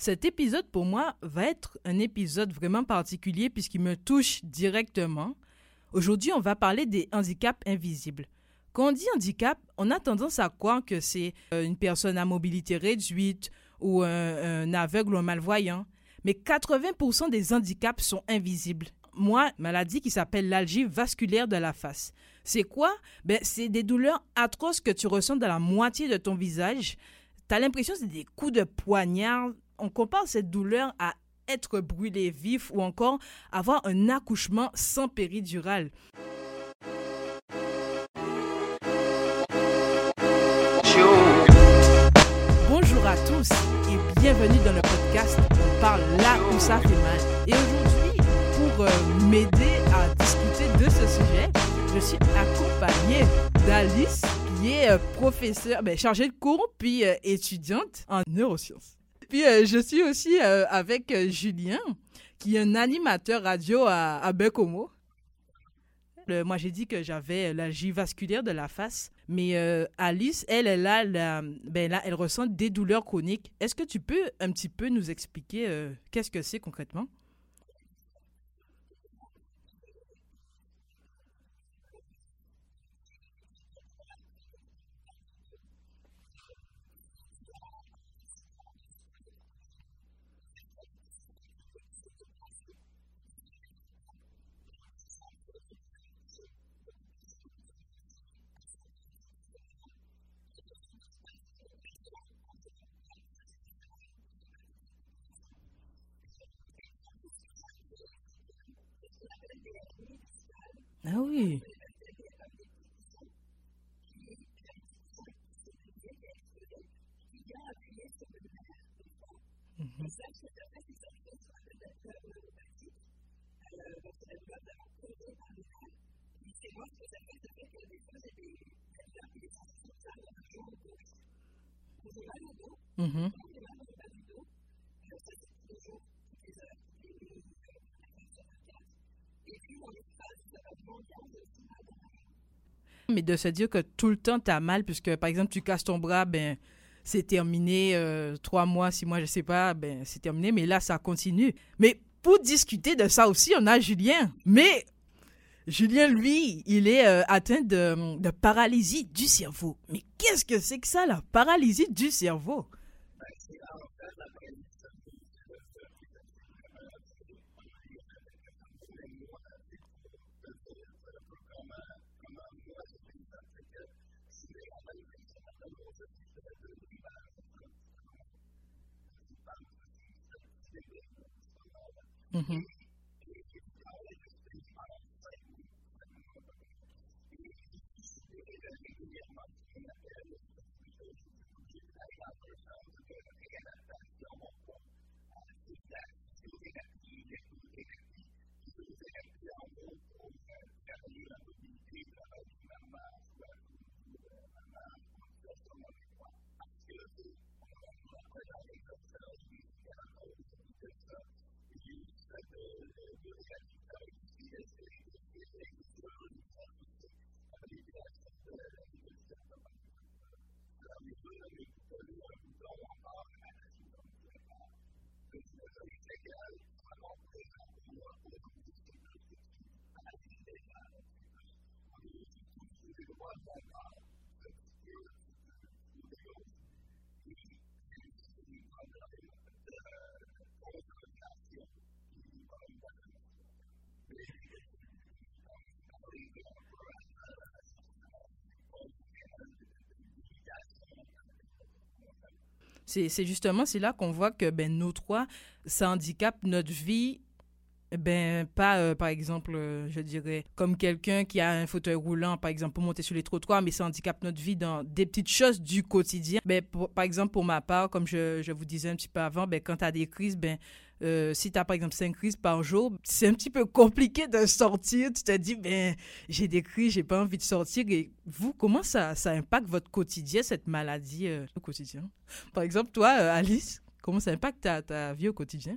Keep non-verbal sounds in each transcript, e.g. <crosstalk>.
Cet épisode, pour moi, va être un épisode vraiment particulier puisqu'il me touche directement. Aujourd'hui, on va parler des handicaps invisibles. Quand on dit handicap, on a tendance à croire que c'est euh, une personne à mobilité réduite ou un, aveugle ou un malvoyant. Mais 80% des handicaps sont invisibles. Moi, maladie qui s'appelle l'algie vasculaire de la face. C'est quoi? Ben, C'est des douleurs atroces que tu ressens dans la moitié de ton visage. Tu as l'impression que c'est des coups de poignard on compare cette douleur à être brûlé vif ou encore avoir un accouchement sans péridurale. Bonjour à tous et bienvenue dans le podcast On parle là où ça fait mal. Et aujourd'hui, pour euh, m'aider à discuter de ce sujet, je suis accompagnée d'Alice qui est euh, professeure, ben, chargée de cours puis euh, étudiante en neurosciences puis, euh, je suis aussi euh, avec euh, Julien, qui est un animateur radio à, à Bekomo. moi, j'ai dit que j'avais l'algie vasculaire de la face, mais Alice, elle, elle, a ben là, elle ressent des douleurs chroniques. Est-ce que tu peux un petit peu nous expliquer qu'est-ce que c'est concrètement? Ah oui. Mhm. Mhm. Mais de se dire que tout le temps, tu as mal, puisque par exemple, tu casses ton bras, ben, c'est terminé, euh, trois mois, six mois, je sais pas, ben, c'est terminé, mais là, ça continue. Mais pour discuter de ça aussi, on a Julien. Mais Julien, lui, il est euh, atteint de, de paralysie du cerveau. Mais qu'est-ce que c'est que ça, la paralysie du cerveau? Mm-hmm. C'est justement, c'est là qu'on voit que ben, nos trois, ça handicape notre vie ben pas euh, par exemple euh, je dirais comme quelqu'un qui a un fauteuil roulant par exemple pour monter sur les trottoirs mais ça handicape notre vie dans des petites choses du quotidien. Ben par exemple pour ma part comme je, je vous disais un petit peu avant ben quand tu as des crises ben euh, si tu as par exemple cinq crises par jour, c'est un petit peu compliqué de sortir. Tu te dis, ben, j'ai des crises, j'ai pas envie de sortir. Et vous, comment ça, ça impacte votre quotidien, cette maladie au quotidien? Par exemple, toi, Alice, comment ça impacte ta, ta vie au quotidien?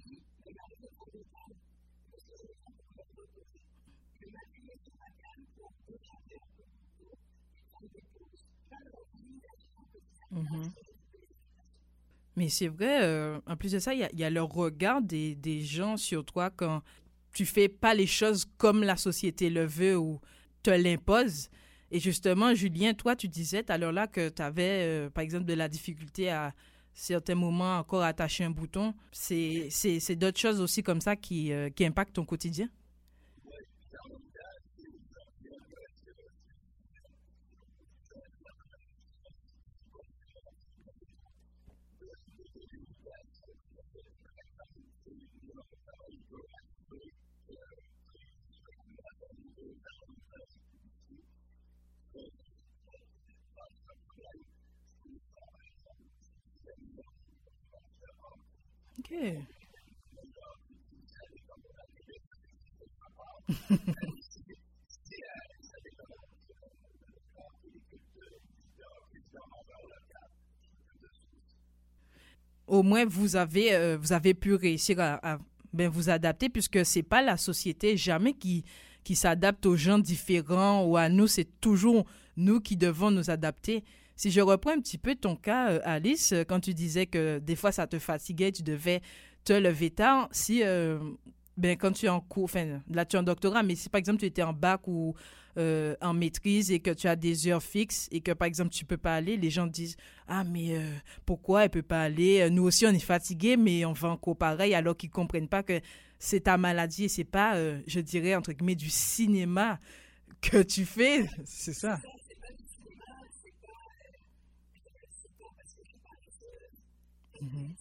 Mhm. Mais c'est vrai, euh, en plus de ça, il y a, le regard des, gens sur toi quand tu fais pas les choses comme la société le veut ou te l'impose. Et justement, Julien, toi, tu disais tout à l'heure là que tu avais, par exemple, de la difficulté à certains moments encore attacher un bouton. C'est d'autres choses aussi comme ça qui, euh, qui impactent ton quotidien? Au moins, vous avez, euh, vous avez pu réussir à, à, ben, vous adapter puisque c'est pas la société jamais qui, qui s'adapte aux gens différents ou à nous, c'est toujours nous qui devons nous adapter. Si je reprends un petit peu ton cas, euh, Alice, euh, quand tu disais que des fois ça te fatiguait, tu devais te lever tard, si euh, ben, quand tu es en cours, enfin là tu es en doctorat, mais si par exemple tu étais en bac ou en maîtrise et que tu as des heures fixes et que par exemple tu peux pas aller, les gens disent ah mais pourquoi elle peut pas aller? Nous aussi on est fatigué, mais on va en cours pareil alors qu'ils comprennent pas que c'est ta maladie et c'est pas, je dirais entre guillemets, du cinéma que tu fais. C'est ça. Mhm.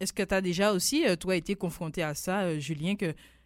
Est-ce que tu as déjà aussi, euh, toi, été confronté à ça, euh, Julien, que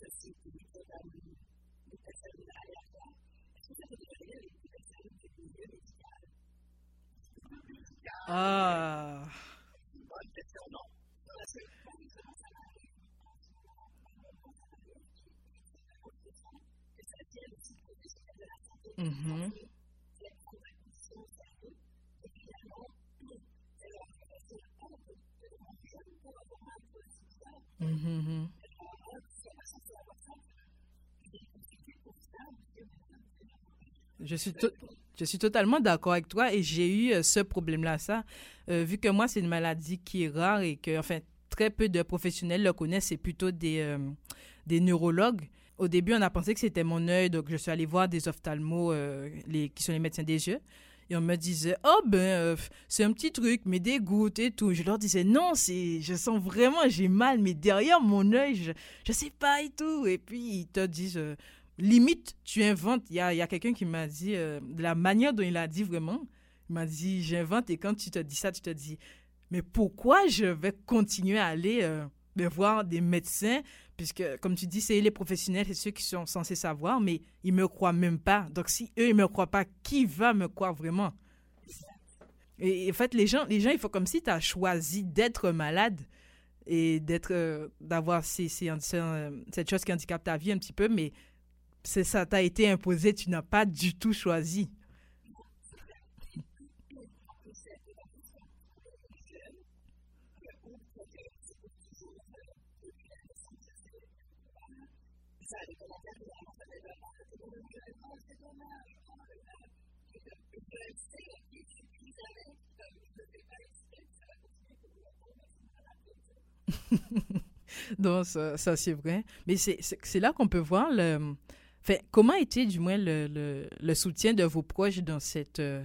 los Ah. Mm-hmm. Mm-hmm. Je suis, je suis totalement d'accord avec toi et j'ai eu euh, ce problème-là, ça. Euh, vu que moi, c'est une maladie qui est rare et que, enfin, très peu de professionnels le connaissent, c'est plutôt des, euh, des neurologues. Au début, on a pensé que c'était mon œil, donc je suis allée voir des ophtalmos les, qui sont les médecins des yeux. Et on me disait, oh ben, c'est un petit truc, mais des gouttes et tout. Je leur disais, non, je sens vraiment, j'ai mal, mais derrière mon œil, je, je sais pas et tout. Et puis, ils te disent, limite, tu inventes. Il y a, y a quelqu'un qui m'a dit, euh, de la manière dont il a dit vraiment, il m'a dit, j'invente, et quand tu te dis ça, tu te dis, mais pourquoi je vais continuer à aller euh, voir des médecins, puisque, comme tu dis, c'est les professionnels, c'est ceux qui sont censés savoir, mais ils me croient même pas. Donc, si eux, ils me croient pas, qui va me croire vraiment? Et en fait, les gens, les gens, il faut comme si tu as choisi d'être malade et d'être, euh, d'avoir cette chose qui handicape ta vie un petit peu, mais c'est ça t'a été imposé, tu n'as pas du tout choisi. <laughs> Donc, ça, ça c'est vrai. Mais c'est là qu'on peut voir le, Comment était du moins le, le, soutien de vos proches dans cette, euh,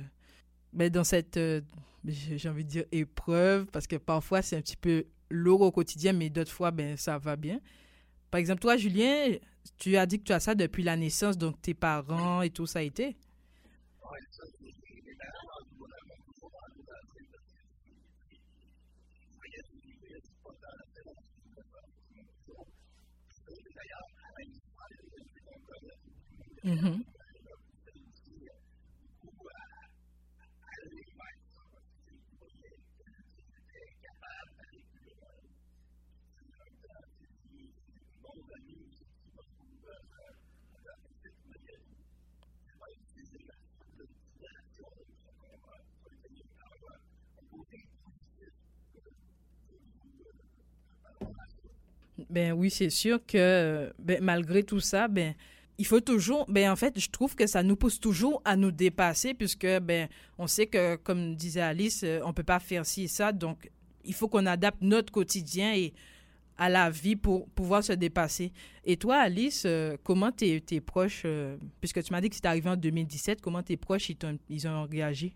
ben dans cette euh, j'ai envie de dire épreuve, parce que parfois c'est un petit peu lourd au quotidien, mais d'autres fois, ben, ça va bien. Par exemple, toi, Julien, tu as dit que tu as ça depuis la naissance, donc tes parents et tout ça a été? Mhm. Ben oui, c'est sûr que ben, malgré tout ça, ben il faut toujours, ben en fait, je trouve que ça nous pousse toujours à nous dépasser puisque ben on sait que comme disait Alice, euh, on peut pas faire ci et ça, donc il faut qu'on adapte notre quotidien et à la vie pour pouvoir se dépasser. Et toi, Alice, euh, comment tes, tes proches, euh, puisque tu m'as dit que c'est arrivé en 2017, comment tes proches ils, ont, ils ont réagi?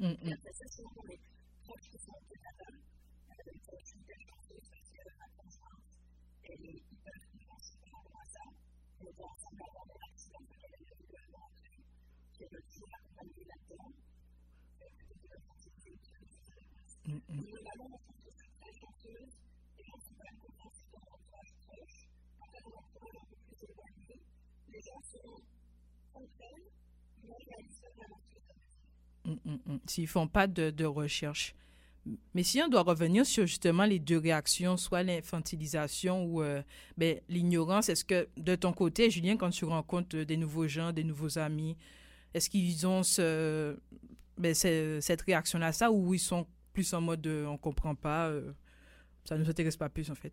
ils n'ont S'ils font pas de, de, recherche. Mais si on doit revenir sur justement les deux réactions, soit l'infantilisation ou euh, ben, l'ignorance, est-ce que de ton côté, Julien, quand tu rencontres des nouveaux gens, des nouveaux amis, est-ce qu'ils ont ben, cette réaction-là, ça, ou ils sont plus en mode euh, on comprend pas, euh, ça ne nous intéresse pas plus en fait.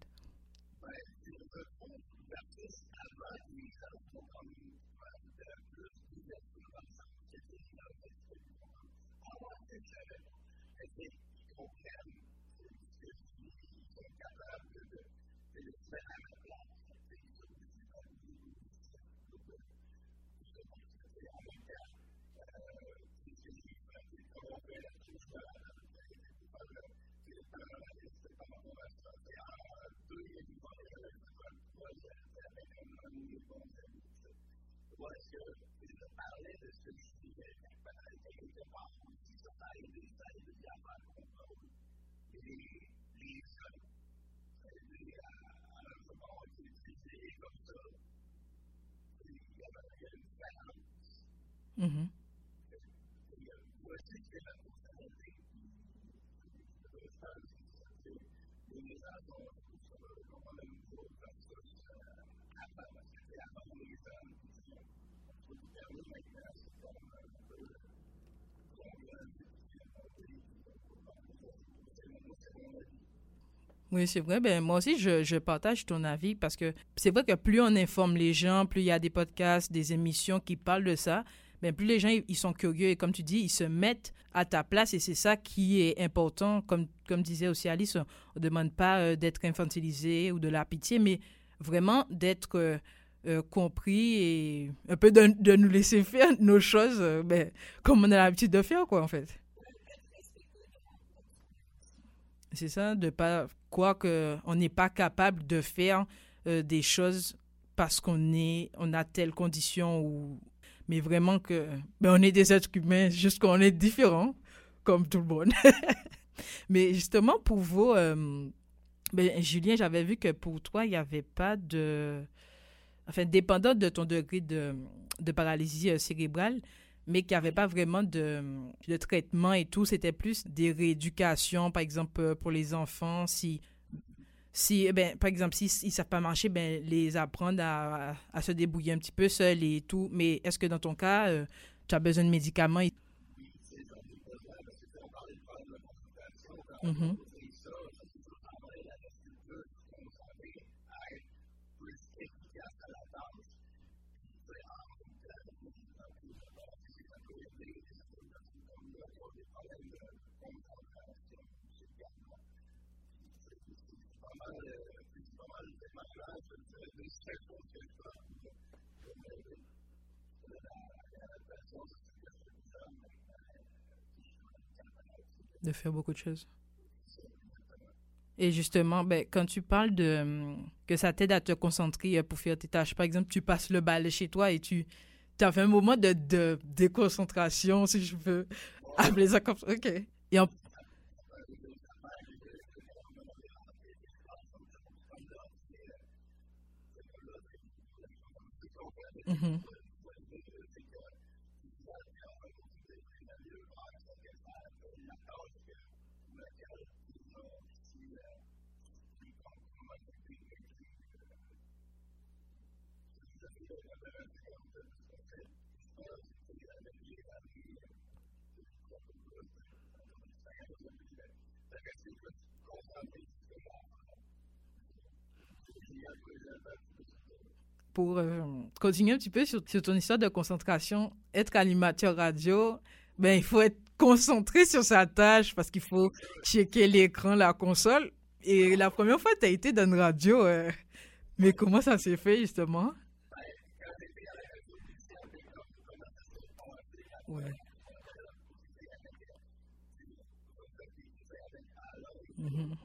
parce que de ce peut-être quelque part les jeunes, un moment comme ça, il une. Oui, c'est vrai. Ben, moi aussi, je, partage ton avis parce que c'est vrai que plus on informe les gens, plus il y a des podcasts, des émissions qui parlent de ça, ben, plus les gens ils sont curieux et comme tu dis, ils se mettent à ta place et c'est ça qui est important. Comme, comme disait aussi Alice, on ne demande pas euh, d'être infantilisé ou de la pitié, mais vraiment d'être euh, euh, compris et un peu de, nous laisser faire nos choses ben, comme on a l'habitude de faire, quoi, en fait. C'est ça, de pas croire qu'on n'est pas capable de faire des choses parce qu'on est, on a telle condition ou mais vraiment que ben, on est des êtres humains, juste qu'on est différents, comme tout le monde. <laughs> mais justement, pour vous, euh, ben, Julien, j'avais vu que pour toi, il n'y avait pas de... Enfin, dépendant de ton degré de, de paralysie euh, cérébrale, mais qu'il n'y avait pas vraiment de, de traitement et tout, c'était plus des rééducations, par exemple, euh, pour les enfants, si si, eh ben, par exemple, s'ils ne savent pas marcher, ben, les apprendre à, à, se débrouiller un petit peu seuls et tout. Mais est-ce que dans ton cas, euh, tu as besoin de médicaments? Mm -hmm. De faire beaucoup de choses. Et justement, ben, quand tu parles de que ça t'aide à te concentrer euh, pour faire tes tâches, par exemple, tu passes le balai chez toi et tu as fait un moment de, de déconcentration, si je veux <laughs> appeler ça comme ça. OK. Et en... Mm pour euh, continuer un petit peu sur, ton histoire de concentration, être animateur radio, ben, il faut être concentré sur sa tâche parce qu'il faut checker l'écran, la console. Et la première fois, tu as été dans une radio, euh, mais comment ça s'est fait justement? -hmm.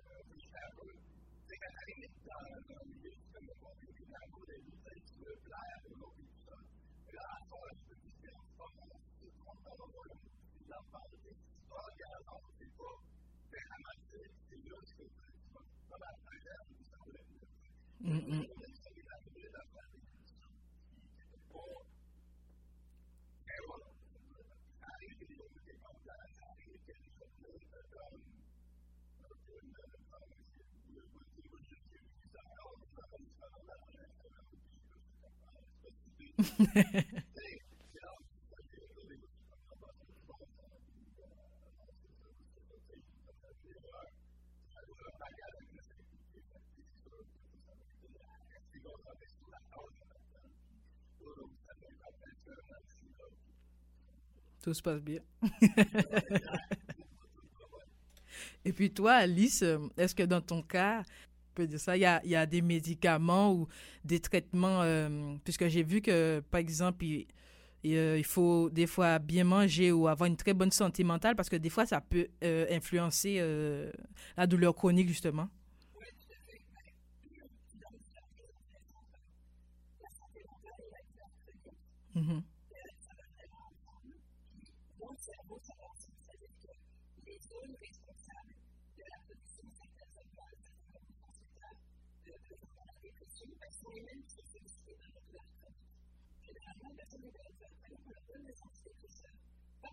la part des historiens dans le niveau de Hamas et Seigneur, c'est dans la prière, nous avons le même. Hehehe Tout se passe bien. <laughs> Et puis toi, Alice, euh, est-ce que dans ton cas, peut dire ça, il y a, y a, des médicaments ou des traitements, euh, puisque j'ai vu que, par exemple, il, euh, il, faut des fois bien manger ou avoir une très bonne santé mentale parce que des fois, ça peut influencer la douleur chronique, justement. Mm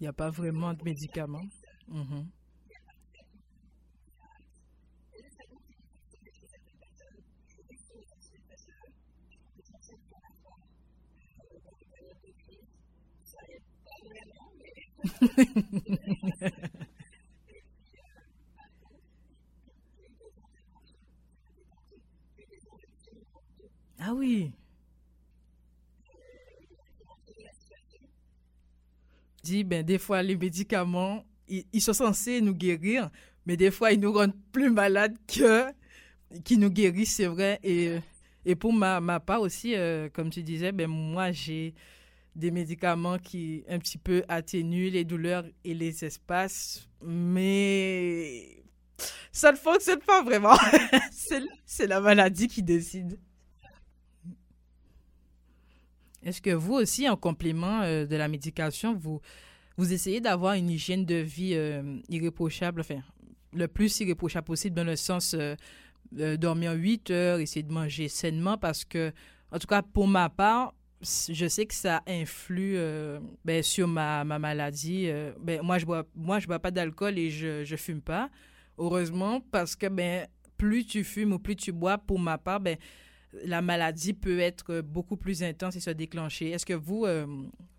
Il n'y a pas vraiment de médicaments. Mhm. <laughs> ah oui. Dit, ben, des fois, les médicaments, ils, sont censés nous guérir, mais des fois, ils nous rendent plus malades que qui nous guérissent, c'est vrai. Et, et pour ma, ma part aussi, euh, comme tu disais, ben, moi, j'ai des médicaments qui un petit peu atténuent les douleurs et les espaces, mais ça ne fonctionne pas vraiment. <laughs> c'est la maladie qui décide. Est-ce que vous aussi, en complément euh, de la médication, vous, vous essayez d'avoir une hygiène de vie euh, irréprochable, enfin, le plus irréprochable possible dans le sens euh, de dormir 8 heures, essayer de manger sainement parce que, en tout cas, pour ma part, je sais que ça influe euh, ben, sur ma, ma maladie. Euh, ben, moi, je bois, moi, je bois pas d'alcool et je ne fume pas. Heureusement, parce que ben, plus tu fumes ou plus tu bois, pour ma part, ben, la maladie peut être beaucoup plus intense et se déclencher. Est-ce que vous, euh,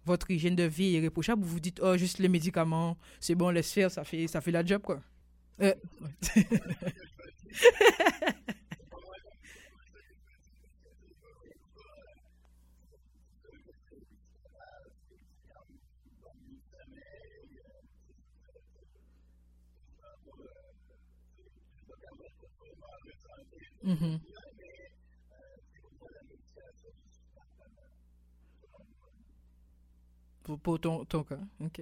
votre hygiène de vie est irréprochable ou vous dites, oh, juste les médicaments, c'est bon, laisse faire, ça fait, ça fait la job, quoi? Mm-hmm. <laughs> pour, pour ton, ton cas. OK.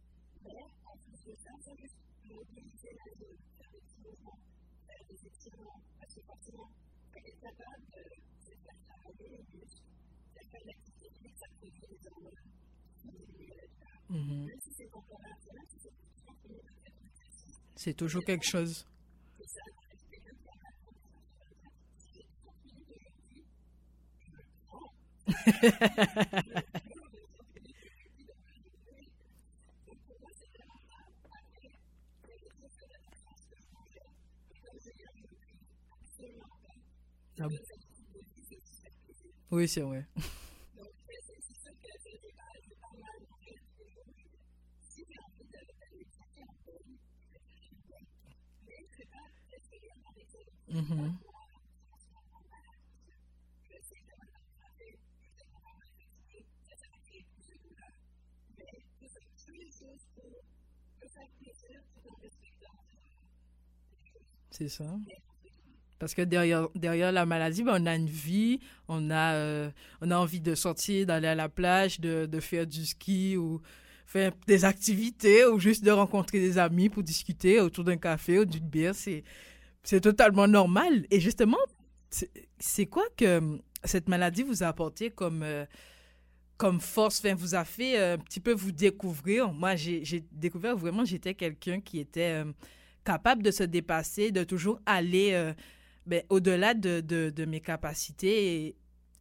toujours quelque chose. <laughs> Oui, c'est vrai. Mhm. C'est ça. Parce que derrière, derrière la maladie, ben, on a une vie, on a, euh, on a envie de sortir, d'aller à la plage, de, de faire du ski ou faire des activités ou juste de rencontrer des amis pour discuter autour d'un café ou d'une bière. C'est, totalement normal. Et justement, c'est- quoi que euh, cette maladie vous a apporté comme, euh, comme force, enfin, vous a fait un petit peu vous découvrir? Moi, j'ai découvert vraiment, j'étais quelqu'un qui était capable de se dépasser, de toujours aller ben, au-delà de, de, mes capacités.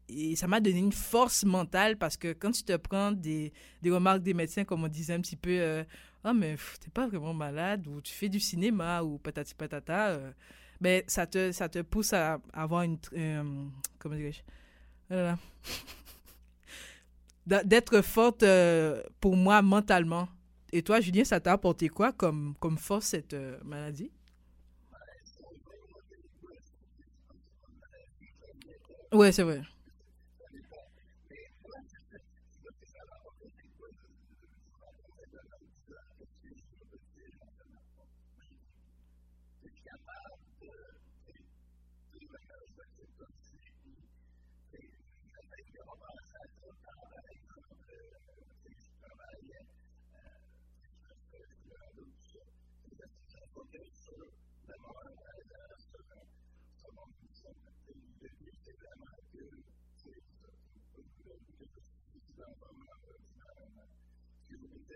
Et, ça m'a donné une force mentale parce que quand tu te prends des, des remarques des médecins, comme on disait un petit peu, euh, ah, mais t'es pas vraiment malade, ou tu fais du cinéma, ou patati patata, euh, ben, ça te, ça te pousse à avoir une. euh, comment dirais-je Oh <laughs> D'être forte euh, pour moi mentalement. Et toi, Julien, ça t'a apporté quoi comme, comme force, cette maladie? Ouais, c'est vrai.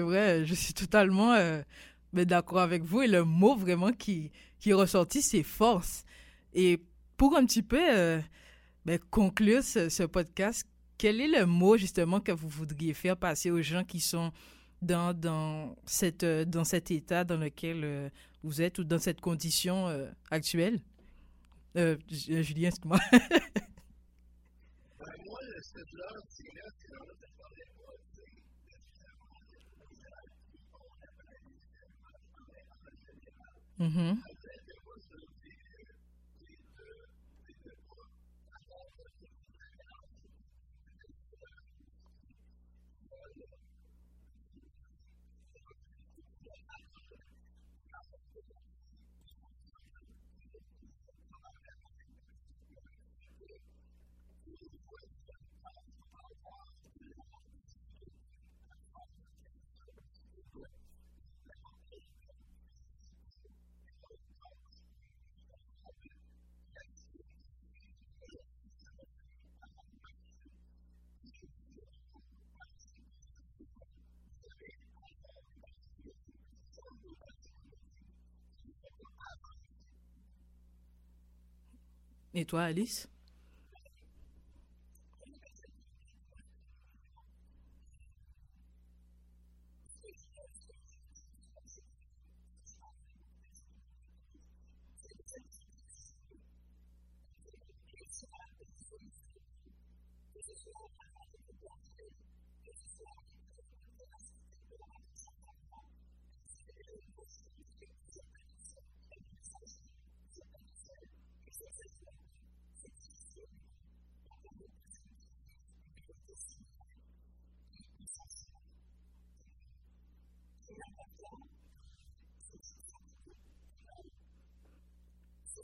vrai, je suis totalement euh, ben, d'accord avec vous et le mot vraiment qui, qui est c'est force. Et pour un petit peu euh, ben, conclure ce, podcast, quel est le mot justement que vous voudriez faire passer aux gens qui sont dans, dans, cette, euh, dans cet état dans lequel euh, vous êtes ou dans cette condition actuelle? Julien, excuse-moi. Mm Et toi, Alice?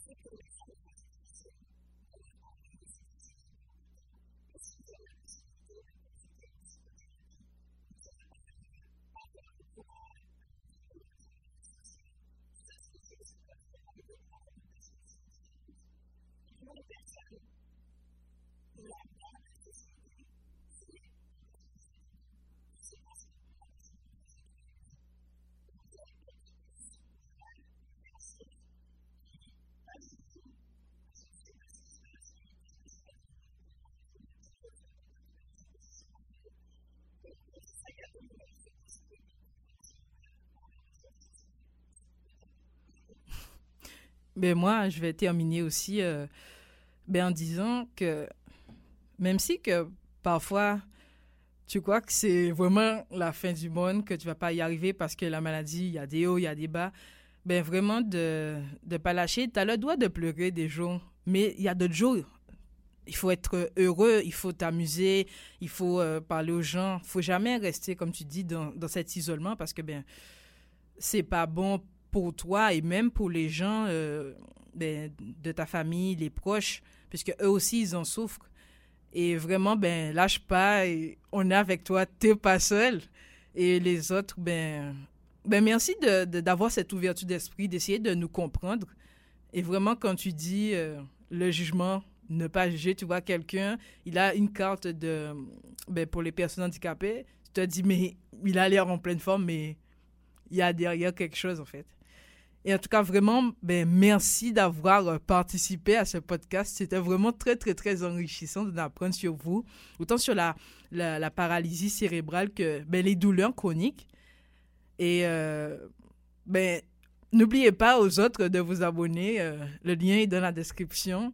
Yeah. Ben moi, je vais terminer aussi euh, ben en disant que même si que parfois tu crois que c'est vraiment la fin du monde, que tu vas pas y arriver parce que la maladie, il y a des hauts, il y a des bas, ben vraiment de ne pas lâcher. Tu as le droit de pleurer des jours, mais il y a d'autres jours. Il faut être heureux, il faut t'amuser, il faut euh, parler aux gens. Il faut jamais rester, comme tu dis, dans, dans cet isolement parce que ben c'est pas bon pour toi et même pour les gens euh, ben, de ta famille, les proches, puisque eux aussi, ils en souffrent. Et vraiment, ben, lâche pas, on est avec toi, t'es pas seul. Et les autres, ben, ben merci d'avoir de, d'avoir cette ouverture d'esprit, d'essayer de nous comprendre. Et vraiment, quand tu dis euh, le jugement, ne pas juger, tu vois quelqu'un, il a une carte de, ben, pour les personnes handicapées, tu te dis, mais il a l'air en pleine forme, mais il y a derrière quelque chose, en fait. Et en tout cas, vraiment, ben, merci d'avoir participé à ce podcast. C'était vraiment très, très, très enrichissant d'apprendre sur vous, autant sur la, la, paralysie cérébrale que ben, les douleurs chroniques. Et euh, ben, n'oubliez pas aux autres de vous abonner. Euh, le lien est dans la description.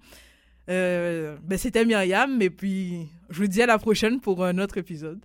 Ben, C'était Myriam, et puis je vous dis à la prochaine pour un autre épisode.